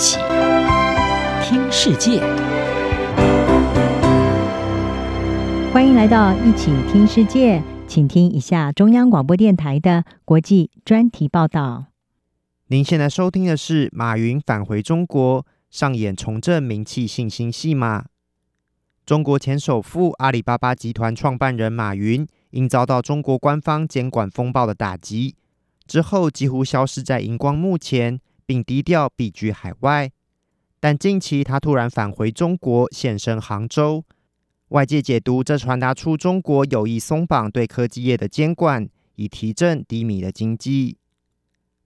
起听世界，欢迎来到一起听世界，请听一下中央广播电台的国际专题报道。您现在收听的是马云返回中国，上演重振名气信心戏码。中国前首富、阿里巴巴集团创办人马云，因遭到中国官方监管风暴的打击，之后几乎消失在荧光幕前。并低调避居海外，但近期他突然返回中国，现身杭州。外界解读，这传达出中国有意松绑对科技业的监管，以提振低迷的经济。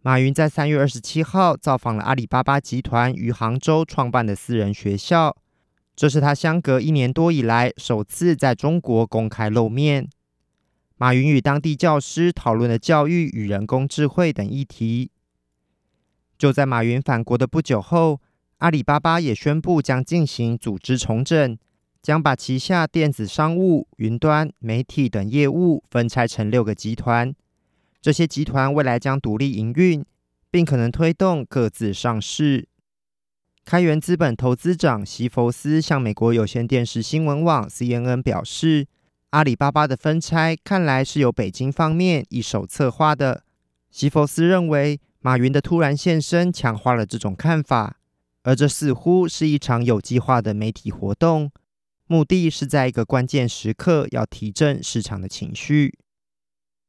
马云在三月二十七号造访了阿里巴巴集团于杭州创办的私人学校，这是他相隔一年多以来首次在中国公开露面。马云与当地教师讨论了教育与人工智慧等议题。就在马云返国的不久后，阿里巴巴也宣布将进行组织重整，将把旗下电子商务、云端、媒体等业务分拆成六个集团。这些集团未来将独立营运，并可能推动各自上市。开源资本投资长席弗斯向美国有线电视新闻网 CNN 表示，阿里巴巴的分拆看来是由北京方面一手策划的。席弗斯认为，马云的突然现身强化了这种看法，而这似乎是一场有计划的媒体活动，目的是在一个关键时刻要提振市场的情绪。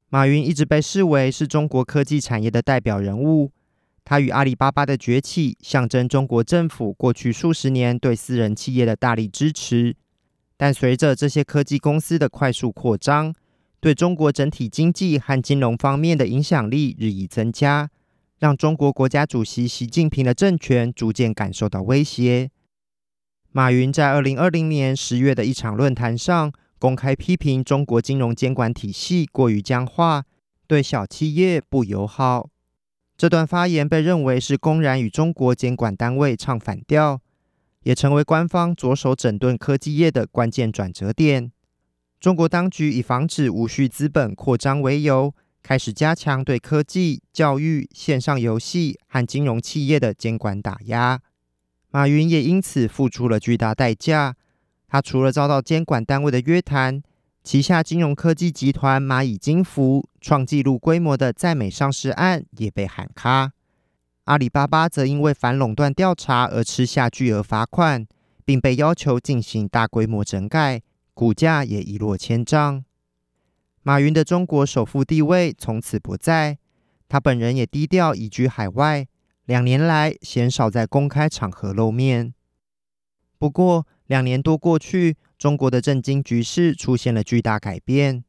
马云一直被视为是中国科技产业的代表人物，他与阿里巴巴的崛起象征中国政府过去数十年对私人企业的大力支持，但随着这些科技公司的快速扩张，对中国整体经济和金融方面的影响力日益增加。让中国国家主席习近平的政权逐渐感受到威胁。马云在二零二零年十月的一场论坛上，公开批评中国金融监管体系过于僵化，对小企业不友好。这段发言被认为是公然与中国监管单位唱反调，也成为官方着手整顿科技业的关键转折点。中国当局以防止无序资本扩张为由，开始加强对科技、教育、线上游戏和金融企业的监管打压，马云也因此付出了巨大代价。他除了遭到监管单位的约谈，旗下金融科技集团蚂蚁金服创纪录规模的在美上市案也被喊卡。阿里巴巴则因为反垄断调查而吃下巨额罚款，并被要求进行大规模整改，股价也一落千丈。马云的中国首富地位从此不在，他本人也低调移居海外，两年来鲜少在公开场合露面。不过，两年多过去，中国的政经局势出现了巨大改变。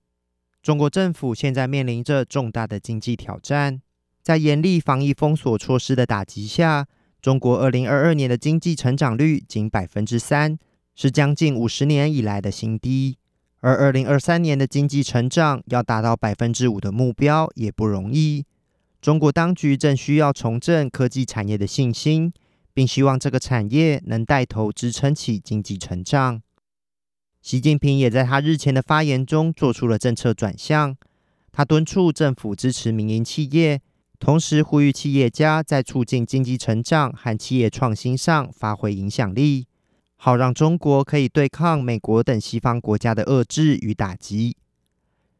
中国政府现在面临着重大的经济挑战，在严厉防疫封锁措施的打击下，中国二零二二年的经济成长率仅百分之三，是将近五十年以来的新低。而二零二三年的经济成长要达到百分之五的目标也不容易。中国当局正需要重振科技产业的信心，并希望这个产业能带头支撑起经济成长。习近平也在他日前的发言中做出了政策转向，他敦促政府支持民营企业，同时呼吁企业家在促进经济成长和企业创新上发挥影响力。好让中国可以对抗美国等西方国家的遏制与打击。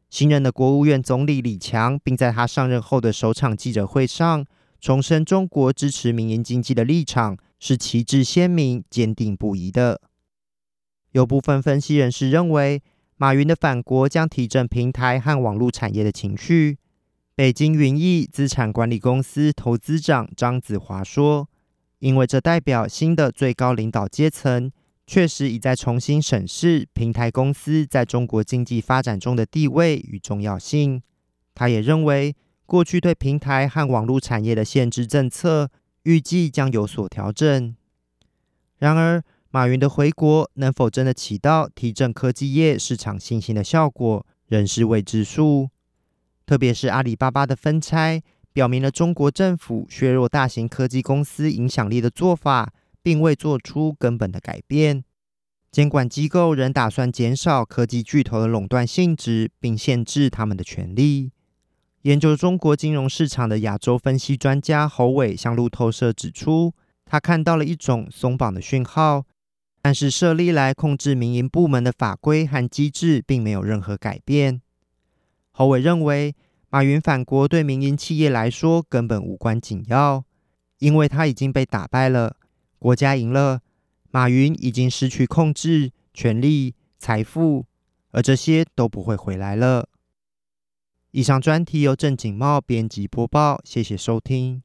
新任的国务院总理李强，并在他上任后的首场记者会上，重申中国支持民营经济的立场是旗帜鲜明、坚定不移的。有部分分析人士认为，马云的返国将提振平台和网络产业的情绪。北京云翼资产管理公司投资长张子华说。因为这代表新的最高领导阶层确实已在重新审视平台公司在中国经济发展中的地位与重要性。他也认为，过去对平台和网络产业的限制政策预计将有所调整。然而，马云的回国能否真的起到提振科技业市场信心的效果，仍是未知数。特别是阿里巴巴的分拆。表明了中国政府削弱大型科技公司影响力的做法，并未做出根本的改变。监管机构仍打算减少科技巨头的垄断性质，并限制他们的权利。研究中国金融市场的亚洲分析专家侯伟向路透社指出，他看到了一种松绑的讯号，但是设立来控制民营部门的法规和机制并没有任何改变。侯伟认为，马云反国对民营企业来说根本无关紧要，因为他已经被打败了，国家赢了，马云已经失去控制、权力、财富，而这些都不会回来了。以上专题由郑景茂编辑播报，谢谢收听。